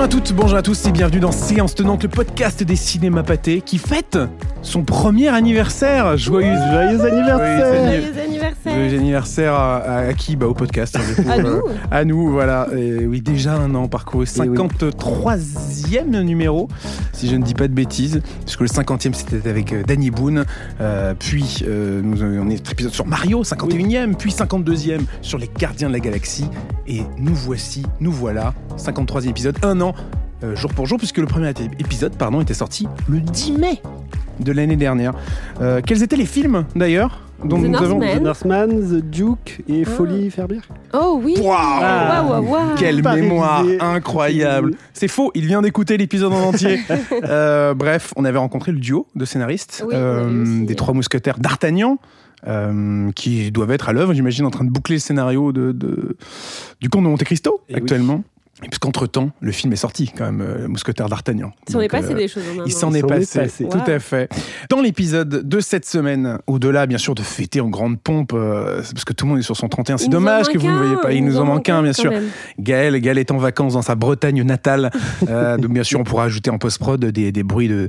Bonjour à toutes, bonjour à tous et bienvenue dans Séance Tenante, le podcast des cinémas pâtés qui fête son premier anniversaire. Joyeux, joyeux anniversaire Joyeux anniversaire Joyeux anniversaire à, à- à qui bah, Au podcast. hein, coup, À euh, nous. À nous, voilà. Et oui, déjà un an parcouru. 53e numéro, si je ne dis pas de bêtises. Puisque le 50e, c'était avec euh, Danny Boone. Euh, puis, euh, nous avons un épisode sur Mario, 51e. Puis 52e sur les Gardiens de la Galaxie. Et nous voici, nous voilà, 53e épisode, un an, euh, jour pour jour, puisque le premier épisode pardon, était sorti le 10 mai de l'année dernière. Euh, quels étaient les films, d'ailleurs dont The nous avons... The Northman, The Duke et Ah. Folie Ferbière. Oh oui Waouh Ah. Quelle Pas mémoire révisé. incroyable C'est faux, il vient d'écouter l'épisode en entier. Euh, bref, on avait rencontré le duo de scénaristes Oui, des trois mousquetaires d'Artagnan. euh, qui doivent être à l'œuvre, j'imagine, en train de boucler le scénario de, de- du Comte de Monte Cristo Eh actuellement. Puisqu'entre temps, le film est sorti quand même, euh, Mousquetaire d'Artagnan. Il s'en est passé euh, des choses en il s'en est passé, passé. tout Wow. à fait. Dans l'épisode de cette semaine, au-delà bien sûr de fêter en grande pompe, euh, parce que tout le monde est sur son 31, c'est dommage que vous ne voyez pas, il nous en manque un bien sûr. même. Gaël, Gaël est en vacances dans sa Bretagne natale. Euh, donc bien sûr, on pourra ajouter en post-prod des, des bruits de,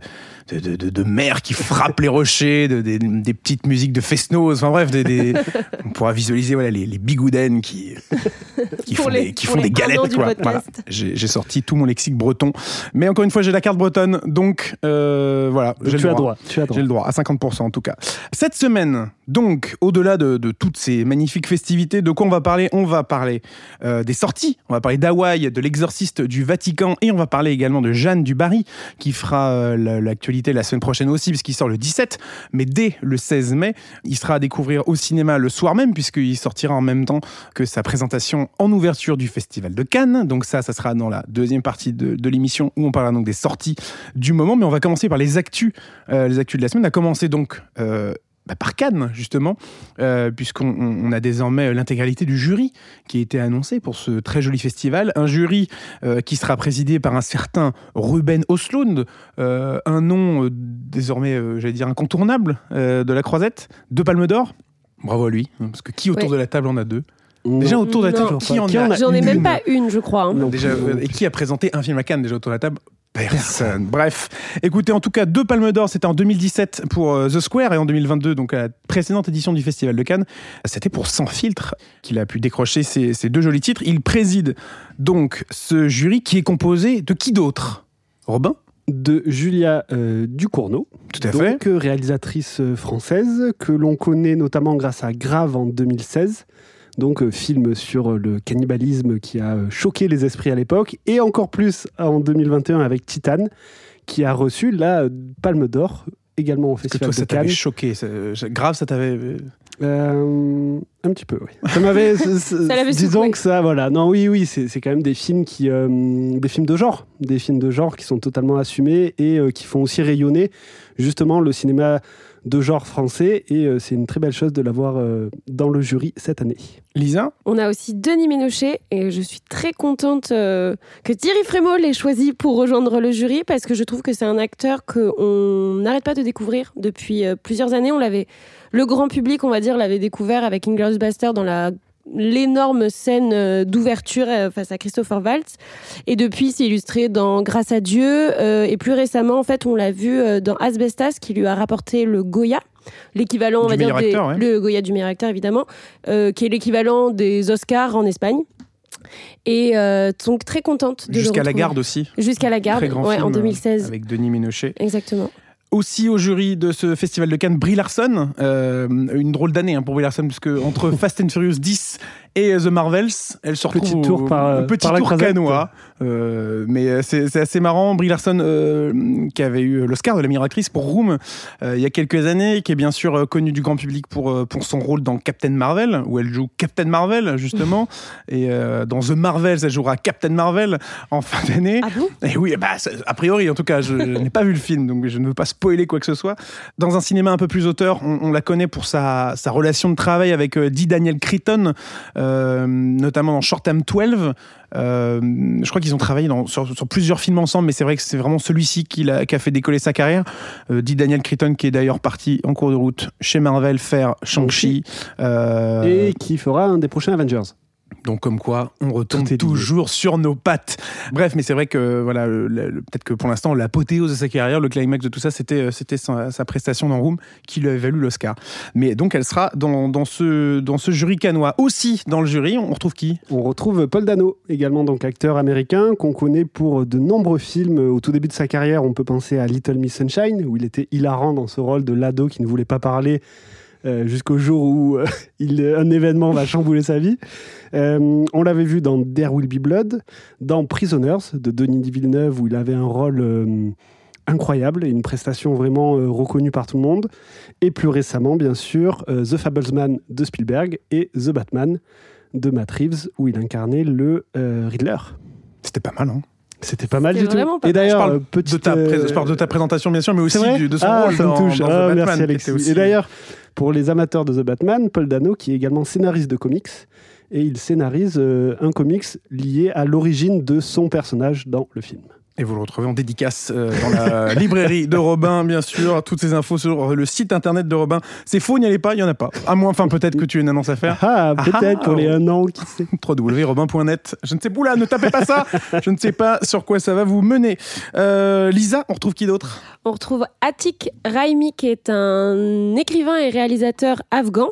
de, de, de- de mer qui frappent les rochers, de- des, des petites musiques de fest-noz. Enfin bref, des, des- on pourra visualiser voilà, les, les bigoudens qui, font, les- des, qui font des galettes. Quoi. Voilà. J'ai sorti tout mon lexique breton. Mais encore une fois, j'ai la carte bretonne. Donc euh, voilà, j'ai Tu le as droit. droit. Tu as droit. J'ai le droit, à 50% en tout cas. Cette semaine, donc, au-delà de, de toutes ces magnifiques festivités, de quoi on va parler? On va parler euh, des sorties, on va parler d'Hawaï, de l'exorciste du Vatican, et on va parler également de Jeanne du Barry, qui fera euh, la- la semaine prochaine aussi, puisqu'il sort le 17, mais dès le 16 mai, il sera à découvrir au cinéma le soir même, puisqu'il sortira en même temps que sa présentation en ouverture du Festival de Cannes. Donc ça, ça sera dans la deuxième partie de, l'émission, où on parlera donc des sorties du moment, mais on va commencer par les actus, euh, les actus de la semaine. A commencé donc euh, bah, par Cannes, justement, euh, puisqu'on on- on a désormais l'intégralité du jury qui a été annoncé pour ce très joli festival. Un jury euh, qui sera présidé par un certain Ruben Oslund, euh, un nom euh, désormais, euh, j'allais dire, incontournable euh, de la croisette, deux palmes d'or. Bravo à lui, hein, parce que qui autour Ouais. de la table en a deux. Déjà autour de la table, qui en a, en a J'en ai même pas une, je crois. hein. Non. Déjà, euh, et qui a présenté un film à Cannes déjà autour de la table Personne. Bref, écoutez, en tout cas, deux palmes d'or, c'était en 2017 pour euh, The Square et en 2022, donc à la précédente édition du Festival de Cannes, c'était pour Sans filtre qu'il a pu décrocher ces, ces deux jolis titres. Il préside donc ce jury qui est composé de qui d'autre? Robin? De Julia euh, Ducournau, Tout à fait. donc euh, réalisatrice euh, française, que l'on connaît notamment grâce à Grave en 2016. Donc, euh, film sur euh, le cannibalisme qui a euh, choqué les esprits à l'époque, et encore plus en 2021 avec Titane, qui a reçu la Palme d'Or, également au Que Festival toi, ça de Cannes. t'avait choqué. ça- grave, ça t'avait. euh, un petit peu, oui. Ça m'avait. Ça disons que ça, voilà. Non, oui, oui, c'est c'est quand même des films qui, euh, des films de genre, des films de genre qui sont totalement assumés et euh, qui font aussi rayonner justement le cinéma de genre français. Et euh, c'est une très belle chose de l'avoir euh, dans le jury cette année. Lisa? On a aussi Denis Ménochet et je suis très contente euh, que Thierry Frémaux l'ait choisi pour rejoindre le jury parce que je trouve que c'est un acteur qu'on n'arrête pas de découvrir depuis euh, plusieurs années. On l'avait, le grand public, on va dire, l'avait découvert avec Inglourious Basterds dans la l'énorme scène euh, d'ouverture euh, face à Christopher Waltz et depuis s'est illustré dans Grâce à Dieu euh, et plus récemment en fait on l'a vu dans Asbestas qui lui a rapporté le Goya l'équivalent on va dire des- ouais. le Goya du meilleur acteur évidemment euh, qui est l'équivalent des Oscars en Espagne. Et euh, donc très contente de Jusqu'à la garde aussi. Jusqu'à la garde, ouais, en euh, 2016. Avec Denis Ménochet. Exactement. Aussi au jury de ce festival de Cannes, Brie Larson. Euh, une drôle d'année hein, pour Brie Larson, puisque entre Fast and Furious 10 et euh, The Marvels, elle se retrouve Petit tour au- par, au euh, petit par tour canois. Euh, mais euh, c'est assez marrant. Brie Larson, euh, qui avait eu l'Oscar de la meilleure actrice pour Room euh, il y a quelques années, qui est bien sûr euh, connue du grand public pour, euh, pour son rôle dans Captain Marvel, où elle joue Captain Marvel, justement. et euh, dans The Marvels, elle jouera Captain Marvel en fin d'année. Ah bon? Et oui, bah, a priori, en tout cas, je, je n'ai pas vu le film, donc je ne veux pas spoiler quoi que ce soit. Dans un cinéma un peu plus auteur, on, on la connaît pour sa, sa relation de travail avec euh, D. Daniel Cretton, euh, notamment dans Short Time 12. Euh, je crois qu'ils ont travaillé dans- sur, sur plusieurs films ensemble, mais c'est vrai que c'est vraiment celui-ci qui, a fait décoller sa carrière. Euh, D. Daniel Cretton, qui est d'ailleurs parti en cours de route chez Marvel faire Shang-Chi. Et qui fera un des prochains Avengers. Donc comme quoi, on retombe lié. toujours sur nos pattes. Bref, mais c'est vrai que voilà, peut-être que pour l'instant, l'apothéose de sa carrière, le climax de tout ça, c'était euh, c'était sa, sa prestation dans Room qui lui avait valu l'Oscar. Mais donc elle sera dans, dans ce dans ce jury canois. Aussi dans le jury, on retrouve qui? On retrouve Paul Dano, également donc acteur américain qu'on connaît pour de nombreux films. Au tout début de sa carrière, on peut penser à Little Miss Sunshine, où il était hilarant dans ce rôle de l'ado qui ne voulait pas parler euh, jusqu'au jour où euh, il, un événement va chambouler sa vie. Euh, on l'avait vu dans There Will Be Blood, dans Prisoners de Denis Villeneuve, où il avait un rôle euh, incroyable et une prestation vraiment euh, reconnue par tout le monde. Et plus récemment, bien sûr, euh, The Fablesman de Spielberg et The Batman de Matt Reeves, où il incarnait le euh, Riddler. C'était pas mal, hein C'était pas mal du tout. pas Et. Je d'ailleurs, euh, de petite, ta, pré- euh, je parle de ta présentation, bien sûr, mais aussi du- de son ah, rôle ça dans, me touche. dans Ah, The Batman. merci aussi- Et d'ailleurs, pour les amateurs de The Batman, Paul Dano, qui est également scénariste de comics, et il scénarise euh, un comics lié à l'origine de son personnage dans le film. Et vous le retrouvez en dédicace euh, dans la librairie de Robin, bien sûr. Toutes ces infos sur le site internet de Robin. C'est faux, n'y allez pas, il n'y en a pas. À moins, enfin, peut-être que tu as une annonce à faire. Ah, peut-être Ah, pour les oh. un an, qui sait. www.robin.net. Je ne sais pas, là, ne tapez pas ça. Je ne sais pas sur quoi ça va vous mener. Euh, Lisa, on retrouve qui d'autre? On retrouve Atik Raimi, qui est un écrivain et réalisateur afghan.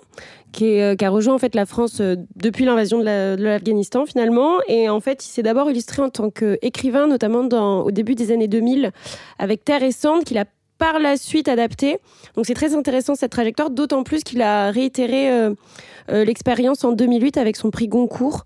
Euh, qui a rejoint en fait la France euh, depuis l'invasion de la- de l'Afghanistan finalement. Et en fait il s'est d'abord illustré en tant qu'écrivain notamment au début des années 2000 avec Terre et Cendre qu'il a par la suite adapté. Donc c'est très intéressant cette trajectoire d'autant plus qu'il a réitéré euh, l'expérience en 2008 avec son prix Goncourt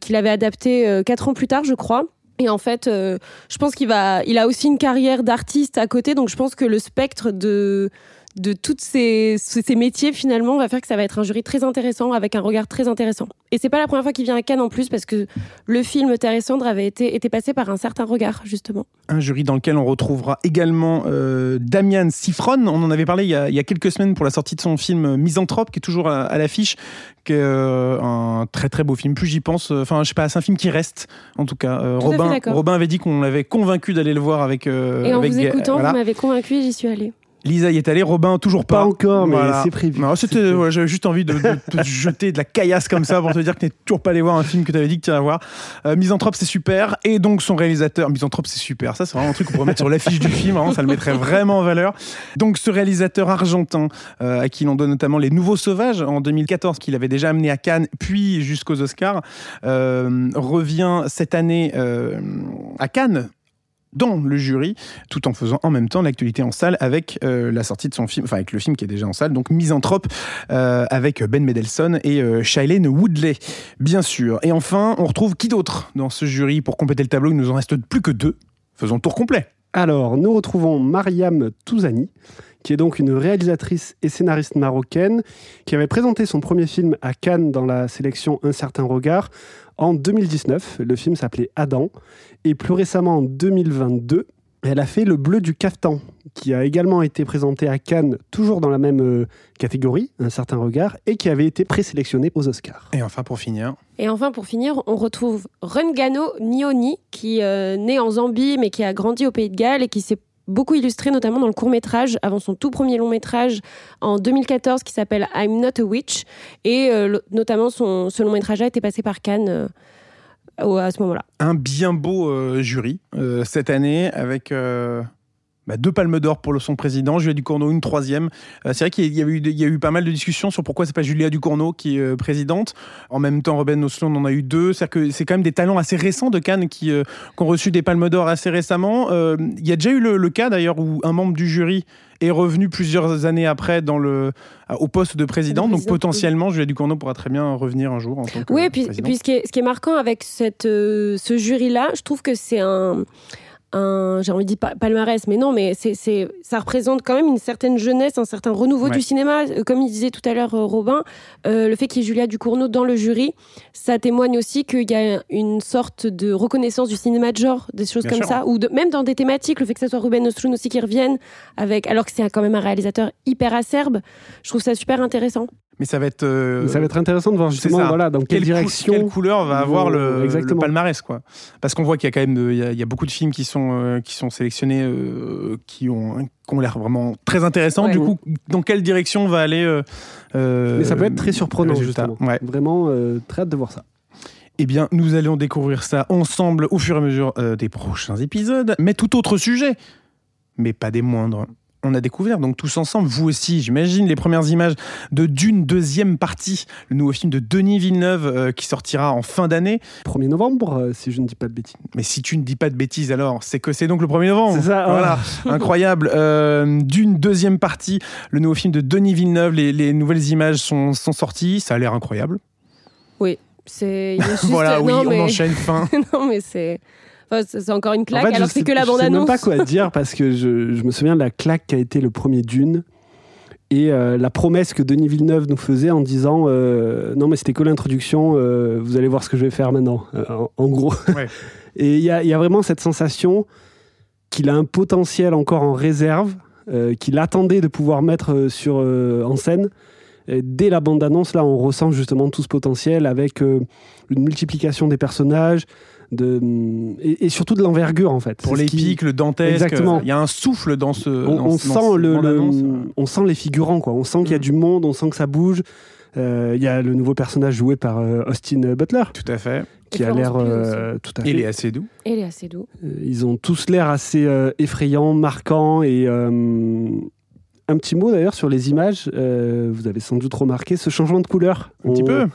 qu'il avait adapté quatre ans plus tard je crois. Et en fait, je pense qu'il il a aussi une carrière d'artiste à côté, donc je pense que le spectre de de tous ces, ces métiers finalement va faire que ça va être un jury très intéressant avec un regard très intéressant. Et c'est pas la première fois qu'il vient à Cannes en plus parce que le film Terre et Cendre avait été, été passé par un certain regard justement. Un jury dans lequel on retrouvera également euh, Damian Sifron. On en avait parlé il y, a, il y a quelques semaines pour la sortie de son film Misanthrope, qui est toujours à, à l'affiche, qui est euh, un très très beau film. Plus j'y pense, euh, enfin je sais pas, c'est un film qui reste en tout cas. Euh, Tout Robin. Robin avait dit qu'on l'avait convaincu d'aller le voir avec. euh, et en avec vous écoutant, voilà. vous m'avez convaincu et j'y suis allée. Lisa y est allée, Robin toujours pas. Pas encore, mais Voilà. c'est prévu. Non, C'est c'était, prévu. ouais, j'avais juste envie de, de te jeter de la caillasse comme ça pour te dire que tu n'es toujours pas allé voir un film que tu avais dit que tu allais voir. Euh, Misanthrope, c'est super. Et donc son réalisateur, Misanthrope, c'est super. Ça, c'est vraiment un truc qu'on pourrait mettre sur l'affiche du film. vraiment, ça le mettrait vraiment en valeur. Donc ce réalisateur argentin, euh, à qui l'on donne notamment Les Nouveaux Sauvages en 2014, qu'il avait déjà amené à Cannes, puis jusqu'aux Oscars, euh, revient cette année à Cannes dans le jury, tout en faisant en même temps l'actualité en salle avec euh, la sortie de son film, enfin avec le film qui est déjà en salle, donc Misanthrope, euh, avec Ben Mendelsohn et euh, Shailene Woodley, bien sûr. Et enfin, on retrouve qui d'autre dans ce jury pour compléter le tableau? Il nous en reste plus que deux. Faisons le tour complet. Alors, nous retrouvons Mariam Touzani, qui est donc une réalisatrice et scénariste marocaine, qui avait présenté son premier film à Cannes dans la sélection Un certain regard en 2019. Le film s'appelait Adam. Et plus récemment, en 2022, elle a fait Le bleu du caftan, qui a également été présenté à Cannes, toujours dans la même euh, catégorie, Un certain regard, et qui avait été présélectionné aux Oscars. Et enfin, pour finir, Et enfin, pour finir, on retrouve Rungano Nioni, qui euh, naît en Zambie, mais qui a grandi au Pays de Galles et qui s'est beaucoup illustré, notamment dans le court métrage, avant son tout premier long métrage en 2014, qui s'appelle I'm Not a Witch. Et euh, notamment, son, ce long métrage a été passé par Cannes euh, à ce moment-là. un bien beau euh, jury cette année avec. Bah, deux palmes d'or pour son président, Julia Ducournau une troisième. Euh, c'est vrai qu'il y, a eu, il y a eu pas mal de discussions sur pourquoi c'est pas Julia Ducournau qui est euh, présidente. En même temps, Robin Oslo on en a eu deux. C'est-à-dire que c'est quand même des talents assez récents de Cannes qui, euh, qui ont reçu des palmes d'or assez récemment. Il y a déjà eu le, le cas d'ailleurs où un membre du jury est revenu plusieurs années après dans le, au poste de président. De Donc potentiellement, Julia Ducournau pourra très bien revenir un jour en tant que Oui, et puis, puis ce, qui est, ce qui est marquant avec cette, ce jury-là, je trouve que c'est un, un j'ai envie de dire pa- palmarès, mais non, mais c'est, c'est, ça représente quand même une certaine jeunesse, un certain renouveau Ouais. du cinéma. Euh, Comme il disait tout à l'heure euh, Robin, euh, le fait qu'il y ait Julia Ducournau dans le jury, ça témoigne aussi qu'il y a une sorte de reconnaissance du cinéma de genre, des choses Bien comme sûr. ça, ou de, même dans des thématiques, le fait que ce soit Ruben Östlund aussi qui revienne, avec, alors que c'est quand même un réalisateur hyper acerbe, je trouve ça super intéressant. Mais ça va être. euh, Ça va être intéressant de voir justement voilà, dans quelle, quelle, cou- direction. quelle couleur va avoir le, Euh, palmarès quoi Parce qu'on voit qu'il y a quand même de- il y a, il y a beaucoup de films qui sont euh, qui sont sélectionnés euh, qui ont qui ont l'air vraiment très intéressants. Ouais. Du coup, dans quelle direction va aller euh, euh, Mais ça peut être très surprenant, justement. Ouais. Vraiment, euh, très hâte de voir ça. Eh bien, nous allons découvrir ça ensemble au fur et à mesure euh, des prochains épisodes, mais tout autre sujet, mais pas des moindres. On a découvert donc tous ensemble, vous aussi, j'imagine, les premières images de Dune deuxième partie, le nouveau film de Denis Villeneuve euh, qui sortira en fin d'année. 1er novembre, euh, si je ne dis pas de bêtises. Mais si tu ne dis pas de bêtises, alors c'est que c'est donc le 1er novembre. C'est ça, Voilà, incroyable. Euh, Dune deuxième partie, le nouveau film de Denis Villeneuve, les, les nouvelles images sont, sont sorties, ça a l'air incroyable. C'est a juste- voilà, oui, non, on enchaîne fin. non, mais c'est. Enfin, c'est encore une claque, En fait, alors c'est que la Je sais même bande-annonce. pas quoi dire parce que je, je me souviens de la claque qui a été le premier Dune et euh, la promesse que Denis Villeneuve nous faisait en disant euh, non mais c'était que l'introduction, euh, vous allez voir ce que je vais faire maintenant, euh, en, en gros. Ouais. et il y a, il y a vraiment cette sensation qu'il a un potentiel encore en réserve, euh, qu'il attendait de pouvoir mettre sur, euh, en scène. Et dès la bande-annonce, là, on ressent justement tout ce potentiel avec euh, une multiplication des personnages de, et, et surtout de l'envergure, en fait. Pour qui- l'épique, le dantesque, Exactement. il y a un souffle dans ce. on, dans on ce- dans sent ce le, on sent les figurants quoi. On sent qu'il y a Mm. du monde, on sent que ça bouge. Euh, Il y a le nouveau personnage joué par euh, Austin Butler Tout à fait. qui Et a l'air euh, tout à Il est fait. assez doux. Il est assez doux. Euh, Ils ont tous l'air assez euh, effrayants, marquants et euh, un petit mot d'ailleurs sur les images. euh, vous avez sans doute remarqué ce changement de couleur. Un petit peu.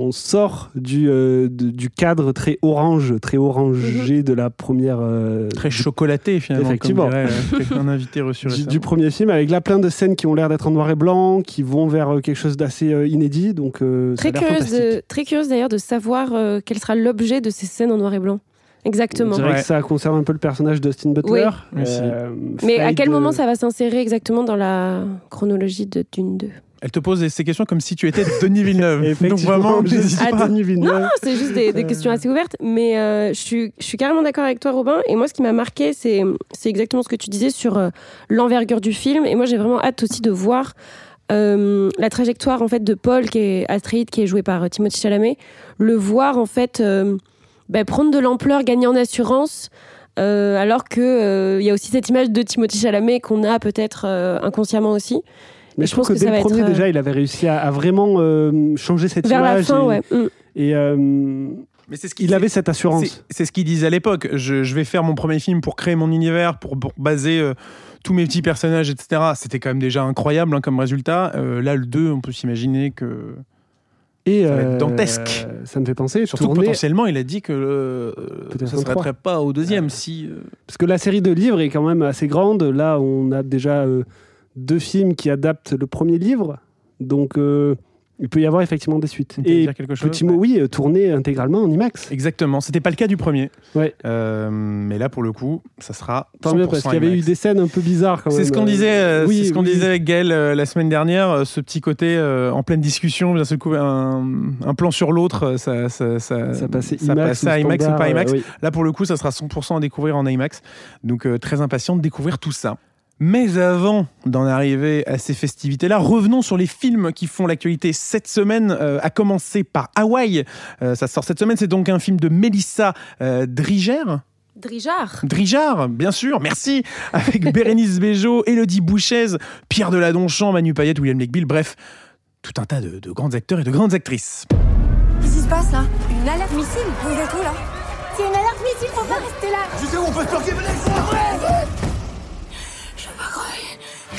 On sort du, euh, de- du cadre très orange, très orangé de la première. euh, Très chocolaté finalement. Effectivement. Comme dirait, un invité reçu du, premier film avec là plein de scènes qui ont l'air d'être en noir et blanc, qui vont vers euh, quelque chose d'assez euh, inédit. Donc, euh, ça a Très l'air curieuse, de, très curieuse d'ailleurs de savoir euh, quel sera l'objet de ces scènes en noir et blanc. Exactement. Dirais Ouais. que ça concerne un peu le personnage d'Austin Butler. Oui. Euh, Mais à quel moment euh, ça va s'insérer exactement dans la chronologie de Dune 2 Elle te pose ces questions comme si tu étais Denis Villeneuve. Donc vraiment, pas. Denis Villeneuve. Non, c'est juste des, des questions assez ouvertes. Mais euh, je, suis, je suis carrément d'accord avec toi, Robin. Et moi, ce qui m'a marqué, c'est c'est exactement ce que tu disais sur euh, l'envergure du film. Et moi, j'ai vraiment hâte aussi de voir euh, la trajectoire en fait de Paul, qui est Astrid, qui est joué par euh, Timothée Chalamet, le voir en fait euh, ben, prendre de l'ampleur, gagner en assurance. euh, alors que euh, il y a aussi cette image de Timothée Chalamet qu'on a peut-être euh, inconsciemment aussi. Mais je pense que que dès ça le va premier, être, euh, déjà, il avait réussi à, à vraiment euh, changer cette Vers la fin, et, ouais. Mm. et, euh, Mais c'est ce il avait cette assurance. C'est- ce qu'il disait à l'époque. Je, je vais faire mon premier film pour créer mon univers, pour, pour baser euh, tous mes petits personnages, etc. C'était quand même déjà incroyable hein, comme résultat. Euh, là, le 2, on peut s'imaginer que. Et Ça va être euh, dantesque. ça me fait penser, Surtout que tourner- potentiellement, il a dit que euh, ça ne s'arrêterait pas au deuxième si. euh, Parce que la série de livres est quand même assez grande. Là, on a déjà euh, deux films qui adaptent le premier livre. Donc, euh, il peut y avoir effectivement des suites. Et dire quelque chose petit mot, oui, euh, tourné intégralement en IMAX. Exactement. C'était pas le cas du premier. Ouais. Euh, mais là, pour le coup, ça sera. Tant mieux, parce qu'il y avait eu des scènes un peu bizarres quand même. C'est ce qu'on disait, oui, ce qu'on oui. disait avec Gaël euh, la semaine dernière, euh, ce petit côté en pleine discussion, d'un seul coup, un, un plan sur l'autre, ça, ça, ça, Ça passait IMAX, ou à IMAX ou standard, pas IMAX. oui. Là, pour le coup, ça sera 100% à découvrir en IMAX. Donc, très impatient de découvrir tout ça. Mais avant d'en arriver à ces festivités-là, revenons sur les films qui font l'actualité cette semaine, euh, à commencer par Hawaï. Euh, ça sort cette semaine, c'est donc un film de Mélissa euh, Driger. Drijard. Drijard, bien sûr, merci, avec Bérénice Bejo, Elodie Bouchez, Pierre Deladonchamp, Manu Payette, William Legbill, bref, tout un tas de, de grands acteurs et de grandes actrices. Qu'est-ce qui se passe là? Une alerte missile? Vous êtes où là? C'est une alerte missile, faut pas rester là Je sais où on peut se planquer, venez,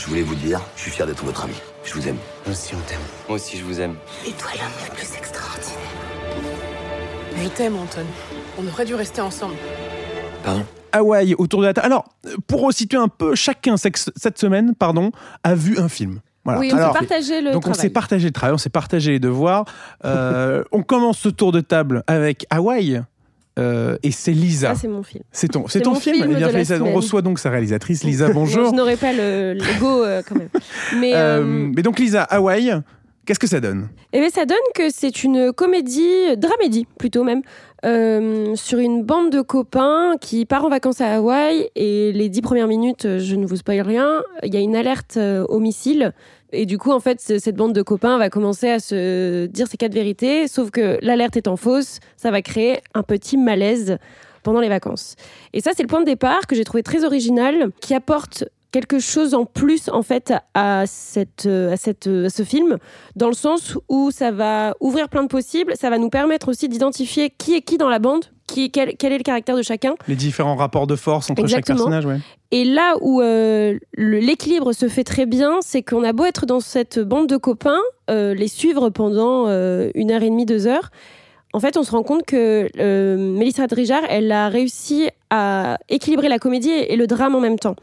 voulais vous dire, je suis fier d'être votre ami. Je vous aime. Moi aussi, on t'aime. Moi aussi, je vous aime. Et toi, l'homme le plus extraordinaire. Je t'aime, Anton. On aurait dû rester ensemble. Pardon Hawaï, autour de la table. Alors, pour resituer un peu, chacun cette semaine, pardon, a vu un film. Voilà. Oui, on Alors, s'est partagé le donc on travail. s'est partagé le travail, on s'est partagé les devoirs. Euh, on commence ce tour de table avec Hawaï. Euh, et c'est Lisa. C'est mon film. C'est ton, c'est film. film Eh bien, félicitations. on reçoit donc sa réalisatrice, Lisa. Non, Bonjour. je n'aurais pas le euh, quand même. Mais Euh, mais donc Lisa, Hawaï, qu'est-ce que ça donne? Eh bien, ça donne que c'est une comédie, dramédie plutôt même, euh, sur une bande de copains qui part en vacances à Hawaï et les dix premières minutes, je ne vous spoil rien, il y a une alerte euh, au missile. Et du coup, en fait, cette bande de copains va commencer à se dire ces quatre vérités, sauf que l'alerte étant fausse, ça va créer un petit malaise pendant les vacances. Et ça, c'est le point de départ que j'ai trouvé très original, qui apporte quelque chose en plus en fait à cette à cette à ce film dans le sens où ça va ouvrir plein de possibles ça va nous permettre aussi d'identifier qui est qui dans la bande qui quel, quel est le caractère de chacun Les différents rapports de force entre chaque personnage, ouais. et là où euh, l'équilibre se fait très bien, c'est qu'on a beau être dans cette bande de copains, euh, les suivre pendant euh, une heure et demie, deux heures. En fait, on se rend compte que euh, Mélissa Drijard, elle a réussi à équilibrer la comédie et le drame en même temps.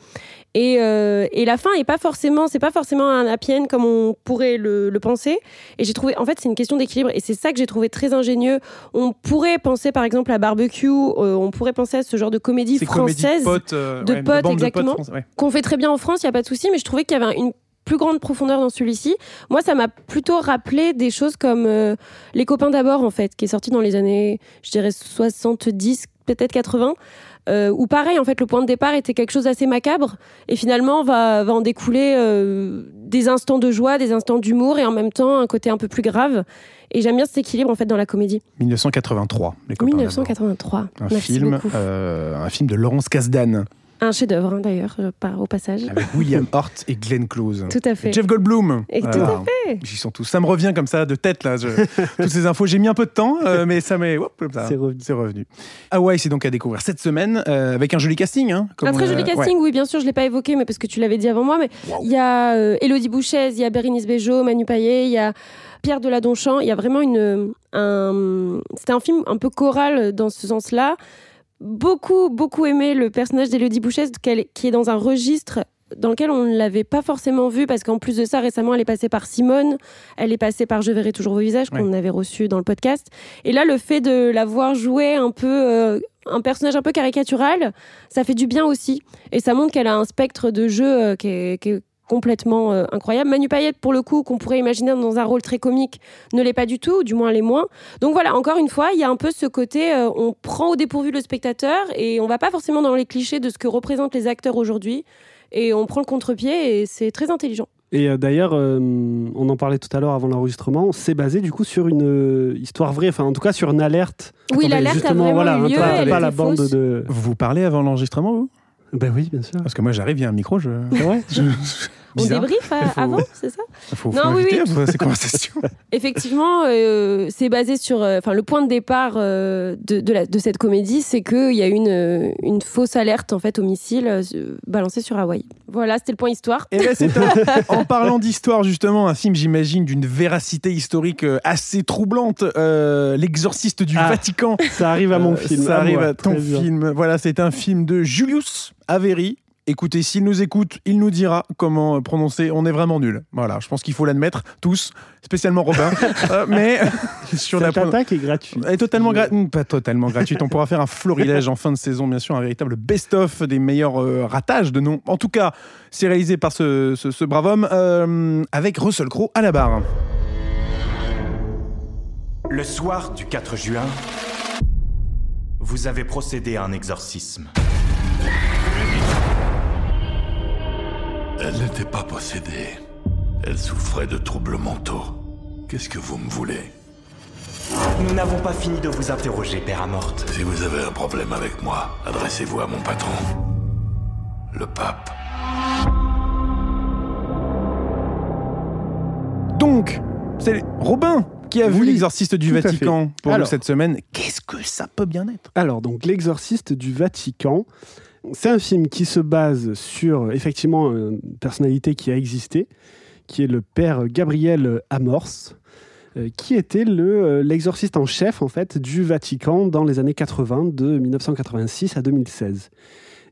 Et, euh, et la fin est pas forcément, c'est pas forcément un happy end comme on pourrait le, le penser. Et j'ai trouvé, en fait, c'est une question d'équilibre. Et c'est ça que j'ai trouvé très ingénieux. On pourrait penser, par exemple, à Barbecue. euh, on pourrait penser à ce genre de comédie française de potes, euh, de ouais, potes, exactement. ouais. qu'on fait très bien en France, il n'y a pas de souci, mais je trouvais qu'il y avait une plus grande profondeur dans celui-ci. Moi, ça m'a plutôt rappelé des choses comme Les copains d'abord, en fait, qui est sorti dans les années, je dirais, 70, peut-être 80. Euh, où pareil, en fait, le point de départ était quelque chose d'assez macabre, et finalement va, va en découler euh, des instants de joie, des instants d'humour, et en même temps un côté un peu plus grave. Et j'aime bien cet équilibre en fait dans la comédie. 1983, les copains d'abord. 1983. Un film, euh, un film de Laurence Kasdan Un chef-d'œuvre hein, d'ailleurs, euh, par- au passage. avec William Hurt et Glenn Close. Tout à fait. Et Jeff Goldblum. Et tout à fait. J'y sont tous. Ça me revient comme ça de tête là. je- Toutes ces infos, j'ai mis un peu de temps, euh, mais ça m'est. C'est revenu. C'est revenu. Hawaii, c'est donc à découvrir cette semaine euh, avec un joli casting. Hein, comme Un très joli ouais. casting, oui, bien sûr, je ne l'ai pas évoqué, mais parce que tu l'avais dit avant moi. Mais Wow. il y a euh, Élodie Bouchez, il y a Bérénice Bejo, Manu Payet, il y a Pierre Deladonchamp. Il y a vraiment une. Un... C'était un film un peu choral dans ce sens-là. Beaucoup, beaucoup aimé le personnage d'Élodie Bouchez, qu'elle- qui est dans un registre dans lequel on ne l'avait pas forcément vu parce qu'en plus de ça récemment elle est passée par Simone elle est passée par Je verrai toujours vos visages qu'on avait reçu dans le podcast. Et là le fait de la voir jouer un peu euh, un personnage un peu caricatural ça fait du bien aussi. Et ça montre qu'elle a un spectre de jeu euh, qui, est, qui est complètement euh, incroyable Manu Payette pour le coup qu'on pourrait imaginer dans un rôle très comique ne l'est pas du tout ou du moins l'est moins donc voilà encore une fois il y a un peu ce côté euh, on prend au dépourvu le spectateur et on va pas forcément dans les clichés de ce que représentent les acteurs aujourd'hui et on prend le contre-pied et c'est très intelligent. Et euh, d'ailleurs, euh, on en parlait tout à l'heure avant l'enregistrement, c'est basé du coup sur une euh, histoire vraie, enfin en tout cas sur une alerte. Oui, l'alerte a vraiment voilà, eu lieu, pas, elle pas était la bande de. Vous parlez avant l'enregistrement, vous? Ben oui, bien sûr. Parce que moi, j'arrive, il y a un micro, je. On débrief à- faut- avant, c'est ça faut Non, oui, oui. à ces conversations. Effectivement, euh, c'est basé sur. euh, Enfin, le point de départ euh, de, de, la- de cette comédie, c'est qu'il y a une, une fausse alerte en fait au missile euh, balancée sur Hawaï. Voilà, c'était le point histoire. Et ben, c'est top. En parlant d'histoire, justement, un film, j'imagine, d'une véracité historique assez troublante. euh, L'exorciste du Ah, Vatican. Ça arrive à mon film. Ça arrive moi, à ton film. Voilà, c'est un film de Julius Avery. Écoutez, s'il nous écoute, il nous dira comment euh, prononcer. On est vraiment nul. Voilà, je pense qu'il faut l'admettre, tous, spécialement Robin. Euh, mais sur la Cette attaque est gratuite. Elle est totalement gratuite. Pas totalement gratuite. On pourra faire un florilège en fin de saison, bien sûr, un véritable best-of des meilleurs euh, ratages de noms. En tout cas, c'est réalisé par ce, ce- ce brave homme euh, avec Russell Crowe à la barre. Le soir du 4 juin, vous avez procédé à un exorcisme. Elle n'était pas possédée. Elle souffrait de troubles mentaux. Qu'est-ce que vous me voulez? Nous n'avons pas fini de vous interroger, Père Amorte. Si vous avez un problème avec moi, adressez-vous à mon patron, le pape. Donc, c'est Robin qui a vu l'exorciste du Vatican pour nous cette semaine. Qu'est-ce que ça peut bien être? Alors, donc, L'Exorciste du Vatican, c'est un film qui se base sur, effectivement, une personnalité qui a existé, qui est le père Gabriel Amorce, euh, qui était le, euh, l'exorciste en chef, en fait, du Vatican dans les années 80, de 1986 à 2016.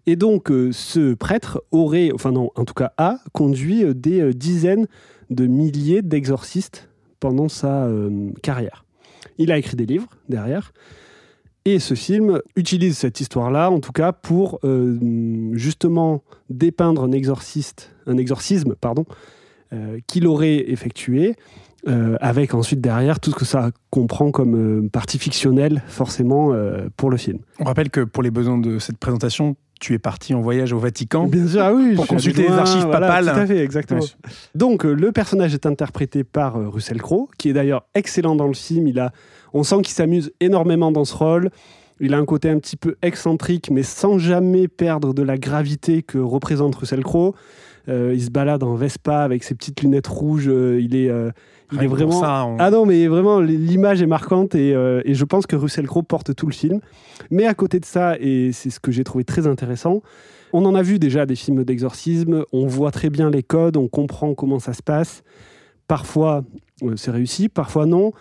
Et donc, euh, ce prêtre aurait, enfin non, en tout cas a, conduit des dizaines de milliers d'exorcistes pendant sa carrière. Il a écrit des livres derrière. Et ce film utilise cette histoire-là, en tout cas, pour euh, justement dépeindre un exorciste, un exorcisme, pardon, euh, qu'il aurait effectué, euh, avec ensuite derrière tout ce que ça comprend comme partie fictionnelle, forcément, pour le film. On rappelle que pour les besoins de cette présentation, tu es parti en voyage au Vatican. Bien sûr, ah oui, Pour consulter les loin, archives voilà, papales. Tout à fait, exactement. Donc, euh, le personnage est interprété par euh, Russell Crowe, qui est d'ailleurs excellent dans le film. Il a, on sent qu'il s'amuse énormément dans ce rôle. Il a un côté un petit peu excentrique, mais sans jamais perdre de la gravité que représente Russell Crowe. Euh, il se balade en Vespa avec ses petites lunettes rouges. euh, il est, euh, il est vraiment. ça, on- Ah non, mais vraiment, l'image est marquante et, et je pense que Russell Crowe porte tout le film. Mais à côté de ça, et c'est ce que j'ai trouvé très intéressant, on en a vu déjà des films d'exorcisme. On voit très bien les codes, on comprend comment ça se passe. Parfois, c'est réussi, parfois non.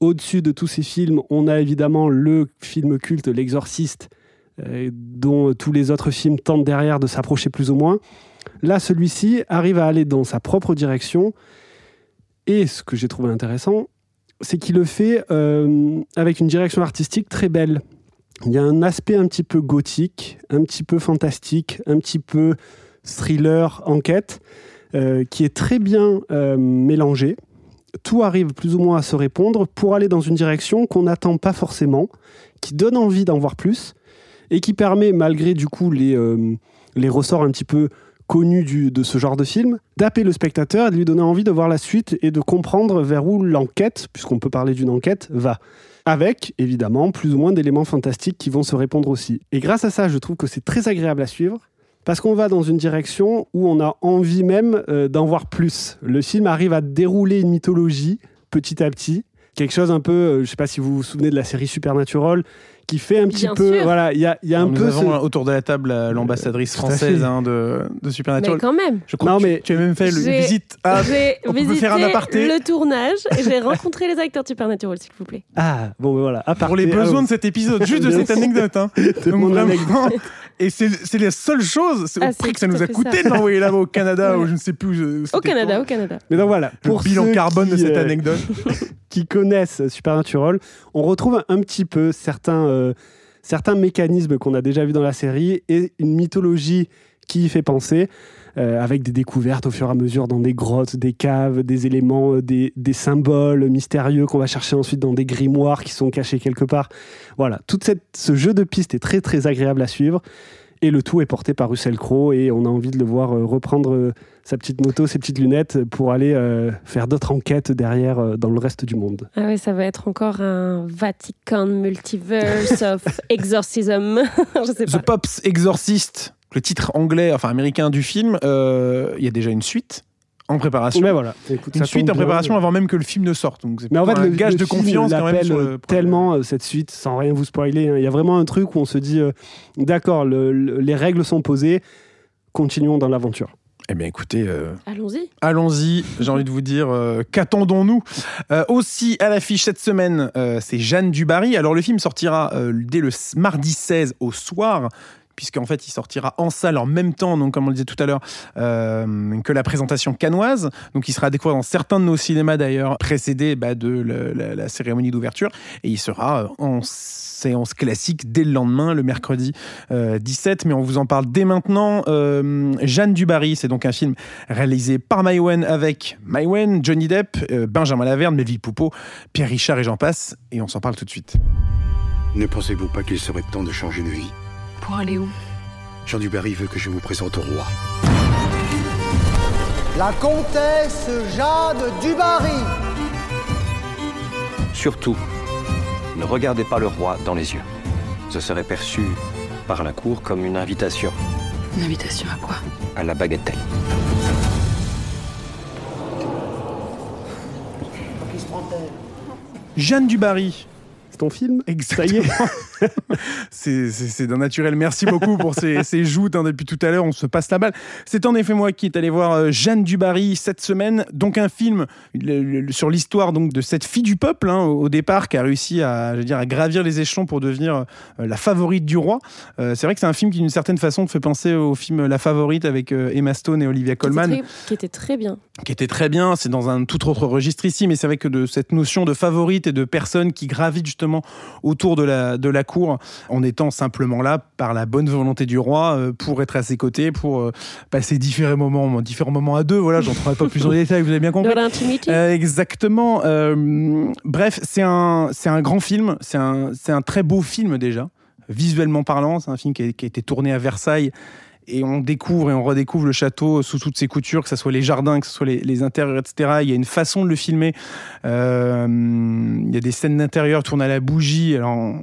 Au-dessus de tous ces films, on a évidemment le film culte L'Exorciste, dont tous les autres films tentent derrière de s'approcher plus ou moins. Là, celui-ci arrive à aller dans sa propre direction. Et ce que j'ai trouvé intéressant, c'est qu'il le fait euh, avec une direction artistique très belle. Il y a un aspect un petit peu gothique, un petit peu fantastique, un petit peu thriller, enquête, euh, qui est très bien euh, mélangé. Tout arrive plus ou moins à se répondre pour aller dans une direction qu'on n'attend pas forcément, qui donne envie d'en voir plus et qui permet, malgré du coup les, les ressorts un petit peu connus du- de ce genre de film, d'appeler le spectateur et de lui donner envie de voir la suite et de comprendre vers où l'enquête, puisqu'on peut parler d'une enquête, va. Avec, évidemment, plus ou moins d'éléments fantastiques qui vont se répondre aussi. Et grâce à ça, je trouve que c'est très agréable à suivre, parce qu'on va dans une direction où on a envie même euh, d'en voir plus. Le film arrive à dérouler une mythologie petit à petit, quelque chose un peu, euh, je sais pas si vous vous souvenez de la série Supernatural, qui fait un petit Bien peu, sûr. voilà, il y a, il y a un Nous peu avons ce- autour de la table euh, l'ambassadrice française hein, de, de Mais Supernatural. quand même. Je crois Non, que tu- mais- tu, as même fait le J'ai- visite à. J'ai visité faire un aparté le tournage et j'ai rencontré les acteurs de Supernatural, s'il vous plaît. Ah, bon, ben voilà. Pour les besoins de cet épisode, juste de cette anecdote. Hein. de Donc mon vraiment, anecdote. et c'est la seule chose, c'est au Ah, prix que ça nous a coûté ça. de l'envoyer là-bas au Canada ou je ne sais plus. où Au Canada, au Canada. Mais donc voilà, Le pour bilan ceux carbone de qui, cette euh, anecdote. qui connaissent Supernatural, on retrouve un petit peu certains, euh, certains mécanismes qu'on a déjà vus dans la série et une mythologie qui y fait penser, euh, avec des découvertes au fur et à mesure dans des grottes, des caves, des éléments, euh, des, des symboles mystérieux qu'on va chercher ensuite dans des grimoires qui sont cachés quelque part. Voilà, tout cette, ce jeu de pistes est très très agréable à suivre. Et le tout est porté par Russell Crowe et on a envie de le voir euh, reprendre sa petite moto, ses petites lunettes pour aller faire d'autres enquêtes derrière dans le reste du monde. Ah ouais, ça va être encore un Vatican Multiverse of Exorcism. je sais The pas. Pops Exorcist, le titre anglais, enfin américain du film, euh, il y a déjà une suite en préparation. Mais voilà, écoute, Une suite en bien. préparation avant même que le film ne sorte. Donc Mais en fait, un le, gage le de film confiance quand même sur le projet. tellement euh, cette suite, sans rien vous spoiler. hein. Il y a vraiment un truc où on se dit, euh, d'accord, le- le- les règles sont posées, continuons dans l'aventure. Eh bien écoutez, euh, Allons-y. allons-y, j'ai envie de vous dire, euh, qu'attendons-nous? Euh, Aussi à l'affiche cette semaine, euh, c'est Jeanne Dubarry. Alors le film sortira euh, dès le mardi 16 au soir puisqu'en fait il sortira en salle en même temps, donc comme on le disait tout à l'heure, euh, que la présentation canoise. Donc il sera à découvrir dans certains de nos cinémas d'ailleurs, précédé bah, de la, cérémonie d'ouverture, et il sera euh, en séance classique dès le lendemain, le mercredi euh, 17. Mais on vous en parle dès maintenant. Euh, Jeanne Dubarry, c'est donc un film réalisé par Maïwen avec Maïwen, Johnny Depp, euh, Benjamin Laverne, Melville Poupeau, Pierre Richard et j'en passe. Et on s'en parle tout de suite. Ne pensez-vous pas qu'il serait temps de changer de vie? Pour aller où? Jean Dubarry veut que je vous présente au roi. La comtesse Jeanne Dubarry. Surtout, ne regardez pas le roi dans les yeux. Ce serait perçu par la cour comme une invitation Une invitation à quoi? À la bagatelle. Jeanne Dubarry. Ton film Exactement. Ça y est C'est- d'un naturel. Merci beaucoup pour ces, ces joutes hein, depuis tout à l'heure. On se passe la balle. C'est en effet moi qui est allé voir euh, Jeanne Dubarry cette semaine. Donc un film le- le- sur l'histoire donc de cette fille du peuple hein, au départ qui a réussi à, je veux dire, à gravir les échelons pour devenir euh, la favorite du roi. Euh, c'est vrai que c'est un film qui d'une certaine façon fait penser au film La Favorite avec Emma Stone et Olivia Qui était Colman très- Qui était très bien. qui était très bien. C'est dans un tout autre registre ici, mais c'est vrai que de cette notion de favorite et de personnes qui gravitent justement autour de la, de la cour en étant simplement là par la bonne volonté du roi euh, pour être à ses côtés, pour euh, passer différents moments, différents moments à deux. Voilà, j'en trouverai pas plus en détail, vous avez bien compris. De l'intimité. Euh, exactement. Euh, bref, c'est un, c'est un grand film. C'est un, c'est un très beau film déjà. Visuellement parlant, c'est un film qui a, qui a été tourné à Versailles. Et on découvre et on redécouvre le château sous toutes ses coutures, que ce soit les jardins, que ce soit les, intérieurs, etc. Il y a une façon de le filmer. Euh, il y a des scènes d'intérieur tournées à la bougie. Alors,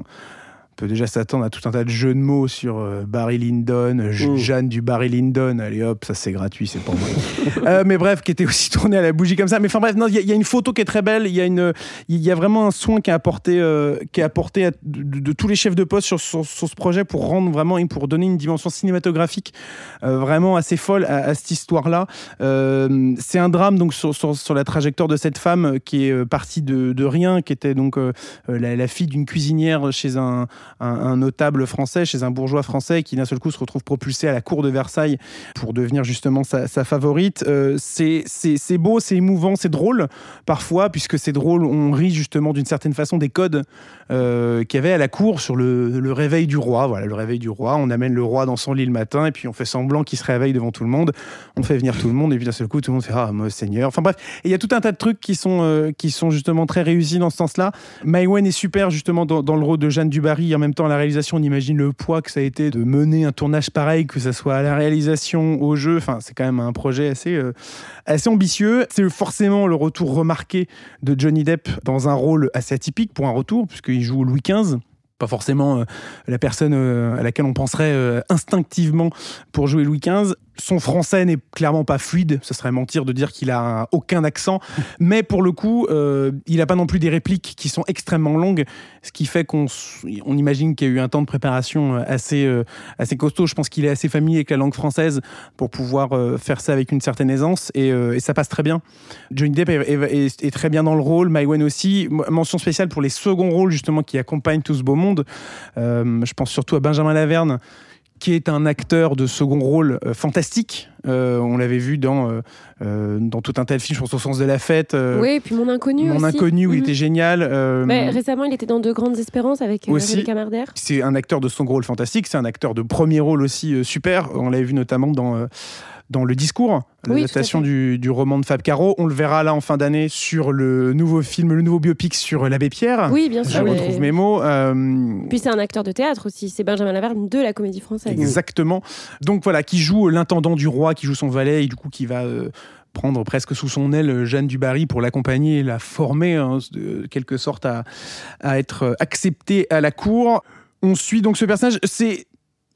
peut déjà s'attendre à tout un tas de jeux de mots sur euh, Barry Lyndon, J- Mm. Jeanne du Barry Lyndon. Allez hop, ça c'est gratuit, c'est pas moi. Euh, mais bref, qui était aussi tourné à la bougie comme ça. Mais enfin bref, non, il y, a- il y a une photo qui est très belle. Il y a une, y a vraiment un soin qui est apporté, euh, qui est apporté à- de, tous les chefs de poste sur, sur- sur ce projet pour rendre vraiment, pour donner une dimension cinématographique euh, vraiment assez folle à, à cette histoire-là. Euh, c'est un drame donc sur, la trajectoire de cette femme euh, qui est euh, partie de, de rien, qui était donc euh, euh, la, la fille d'une cuisinière chez un, un- notable français, chez un bourgeois français, qui d'un seul coup se retrouve propulsé à la cour de Versailles pour devenir justement sa, favorite. Euh, c'est beau, c'est émouvant, c'est drôle parfois, puisque c'est drôle, on rit justement d'une certaine façon des codes euh, qu'il y avait à la cour sur le, le réveil du roi. Voilà, le réveil du roi. On amène le roi dans son lit le matin et puis on fait semblant qu'il se réveille devant tout le monde. On fait venir tout le monde et puis d'un seul coup, tout le monde fait Ah, moi, Seigneur. Enfin bref, il y a tout un tas de trucs qui sont, euh, qui sont justement très réussis dans ce sens-là. Maïwen est super justement dans, dans le rôle de Jeanne Dubarry. En même temps, la réalisation, on imagine le poids que ça a été de mener un tournage pareil, que ça soit à la réalisation, au jeu. Enfin, c'est quand même un projet assez, euh, assez ambitieux. C'est forcément le retour remarqué de Johnny Depp dans un rôle assez atypique pour un retour, puisqu'il joue Louis XV. Pas forcément euh, la personne euh, à laquelle on penserait instinctivement pour jouer Louis XV. Son français n'est clairement pas fluide, ce serait mentir de dire qu'il a un- aucun accent, mais pour le coup, euh, il n'a pas non plus des répliques qui sont extrêmement longues, ce qui fait qu'on imagine qu'il y a eu un temps de préparation euh, assez, euh, assez costaud. Je pense qu'il est assez familier avec la langue française pour pouvoir faire ça avec une certaine aisance, et, ça passe très bien. Johnny Depp est, est- très bien dans le rôle, Maïwen aussi. Mention spéciale pour les seconds rôles justement qui accompagnent tout ce beau monde. Je pense surtout à Benjamin Laverne qui est un acteur de second rôle euh, fantastique. Euh, on l'avait vu dans, euh, dans tout un tas de films, je pense au sens de la fête. Oui, et puis Mon Inconnu Mon aussi. inconnu, où il Mhm. était génial. Ouais, récemment, il était dans De Grandes Espérances avec Aussi. C'est un acteur de second rôle fantastique, c'est un acteur de premier rôle aussi super. On l'avait vu notamment dans, dans Le Discours, Oui, l'adaptation du, du roman de Fab Caro. On le verra là en fin d'année sur le nouveau film, le nouveau biopic sur l'abbé Pierre. Oui, bien Je sûr. mais- retrouve mes mots. euh, Puis c'est un acteur de théâtre aussi. C'est Benjamin Laverne de la Comédie Française. Exactement. Donc voilà, qui joue l'intendant du roi, qui joue son valet, et du coup qui va euh, prendre presque sous son aile euh, Jeanne du Barry pour l'accompagner et la former, hein, de quelque sorte, à, à être acceptée à la cour. On suit donc ce personnage. C'est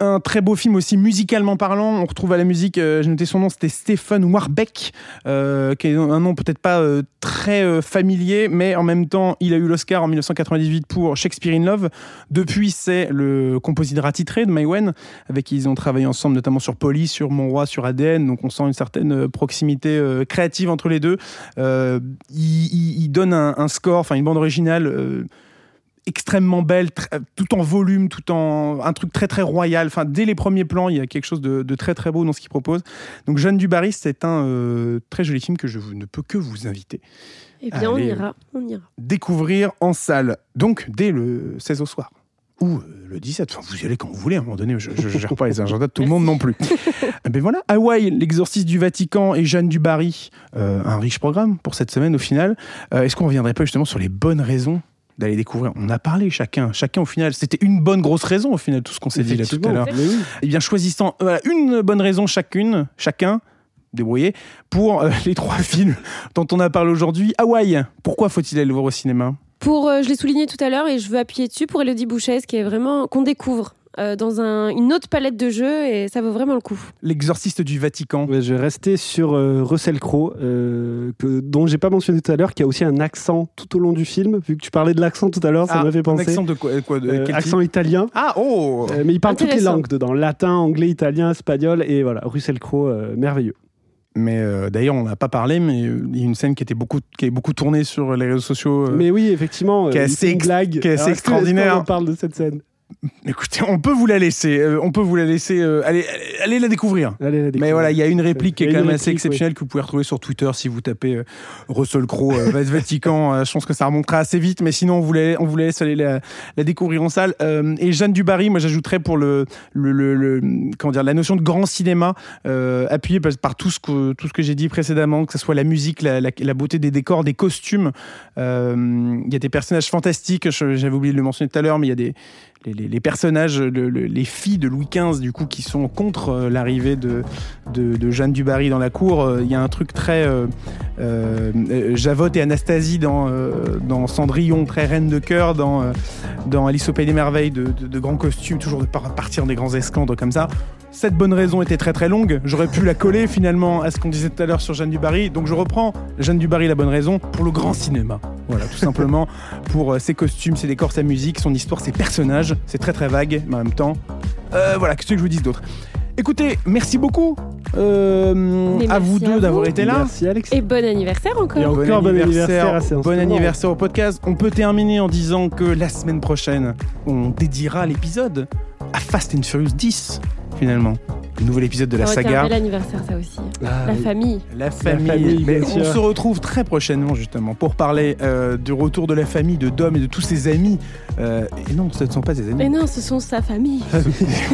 un très beau film aussi musicalement parlant. On retrouve à la musique, euh, j'ai noté son nom, c'était Stephen Warbeck, euh, qui est un nom peut-être pas euh, très euh, familier, mais en même temps, il a eu l'Oscar en 1998 pour Shakespeare in Love. Depuis, c'est le compositeur attitré de Maïwen, avec qui ils ont travaillé ensemble, notamment sur Polly, sur Mon Roi, sur ADN. Donc on sent une certaine proximité créative entre les deux. Il, donne un score, enfin une bande originale. Euh, extrêmement belle, tr- tout en volume, tout en un truc très très royal. Enfin, dès les premiers plans, il y a quelque chose de, de très très beau dans ce qu'il propose. Donc, Jeanne Dubarry, c'est un euh, très joli film que je ne peux que vous inviter Eh bien, on ira. On ira. découvrir en salle. Donc, dès le 16 au soir. Ou euh, le 17, enfin, vous y allez quand vous voulez, à un moment donné, je ne gère pas les agendas de tout le monde non plus. Ben voilà, Hawaï, l'exorciste du Vatican et Jeanne Dubarry, euh, un riche programme pour cette semaine au final. Euh, Est-ce qu'on ne reviendrait pas justement sur les bonnes raisons d'aller découvrir On a parlé chacun, chacun au final, c'était une bonne grosse raison au final, tout ce qu'on s'est dit là tout à l'heure. Oui. Eh bien, choisissant voilà, une bonne raison chacune, chacun, débrouillé, pour euh, les trois films dont on a parlé aujourd'hui. Hawaï, pourquoi faut-il aller le voir au cinéma? Pour, euh, je l'ai souligné tout à l'heure et je veux appuyer dessus pour Elodie Bouchet, qui est vraiment qu'on découvre euh, dans un- une autre palette de jeux et ça vaut vraiment le coup. L'exorciste du Vatican. Ouais, je vais rester sur euh, Russell Crowe, euh, que, dont j'ai pas mentionné tout à l'heure, qui a aussi un accent tout au long du film. Vu que tu parlais de l'accent tout à l'heure, ça Ah, m'a fait un penser. accent de quoi, quoi de Euh, quel accent italien. Ah, oh Euh, mais il parle toutes les langues dedans latin, anglais, italien, espagnol. Et voilà, Russell Crowe, euh, merveilleux. Mais euh, d'ailleurs, on n'a pas parlé, mais il y a une scène qui, était beaucoup, qui est beaucoup tournée sur les réseaux sociaux. euh, Mais oui, effectivement, qui est assez ex- blague. qui est assez Alors, est-ce que- extraordinaire. en parle de cette scène? Écoutez, on peut vous la laisser. euh, on peut vous la laisser. euh, allez, allez, allez la découvrir. Allez, la Mais voilà, il y a une réplique qui est quand même assez exceptionnelle que vous pouvez retrouver sur Twitter si vous tapez euh, Russell Crowe, euh, Vatican. euh, je pense que ça remontera assez vite, mais sinon on vous, la- on vous la laisse aller la, la découvrir en salle. Et Jeanne Dubarry, moi j'ajouterais pour le, le, le- le- comment dire, la notion de grand cinéma, euh, appuyé par, par tout ce que, tout ce que j'ai dit précédemment, que ce soit la musique, la, beauté des décors, des costumes. Il y a des personnages fantastiques, j'avais oublié de le mentionner tout à l'heure, mais il y a des les, personnages, le- le- les filles de Louis XV, du coup, qui sont contre euh, l'arrivée de, Jeanne du Barry dans la cour. Euh, Il y a un truc très euh, Javotte et Anastasie dans, Cendrillon, très reine de cœur dans, dans Alice au Pays des Merveilles, de, de- de grands costumes, toujours de par- partir des grands escandres comme ça. Cette bonne raison était très très longue. J'aurais pu la coller finalement à ce qu'on disait tout à l'heure sur Jeanne du Barry. Donc je reprends Jeanne du Barry, la bonne raison, pour le grand cinéma. Voilà, tout simplement pour euh, ses costumes, ses décors, sa musique, son histoire, ses personnages. C'est très très vague, mais en même temps, euh, voilà, qu'est-ce que je vous dise d'autre? Écoutez, merci beaucoup euh, à merci vous deux d'avoir été là. Merci Alexis. Et bon anniversaire encore. Et encore bon anniversaire bon anniversaire au podcast. On peut terminer en disant que la semaine prochaine, on dédiera l'épisode à Fast and Furious 10, finalement. Le nouvel épisode de la Ça saga. un bel anniversaire, ça aussi. Ah, la oui. famille. La famille. famille, Mais bien on se retrouve très prochainement justement pour parler euh, du retour de la famille de Dom et de tous ses amis. Euh, et non, ce ne sont pas ses amis. Mais non, ce sont sa famille.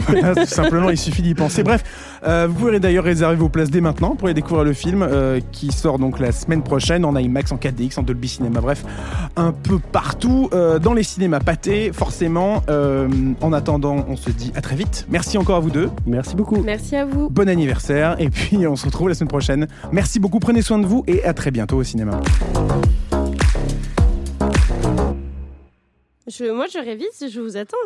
Voilà, tout simplement, il suffit d'y penser. Bref, euh, vous pouvez d'ailleurs réserver vos places dès maintenant pour aller découvrir le film euh, qui sort donc la semaine prochaine en IMAX, en 4DX, en Dolby Cinema, bref, un peu partout euh, dans les cinémas pâtés, forcément. Euh, en attendant, on se dit à très vite. Merci encore à vous deux. Merci beaucoup. Merci à vous. Bon anniversaire et puis on se retrouve la semaine prochaine. Merci beaucoup, prenez soin de vous et à très bientôt au cinéma. Je, moi, je révise, je vous attends.